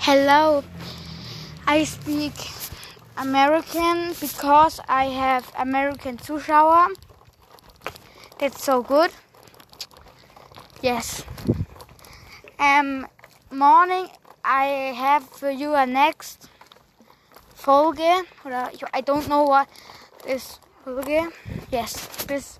Hello, I speak American because I have American Zuschauer. That's so good. Yes. Um, morning I have for you a next Folge or I don't know what is Folge. Yes, This.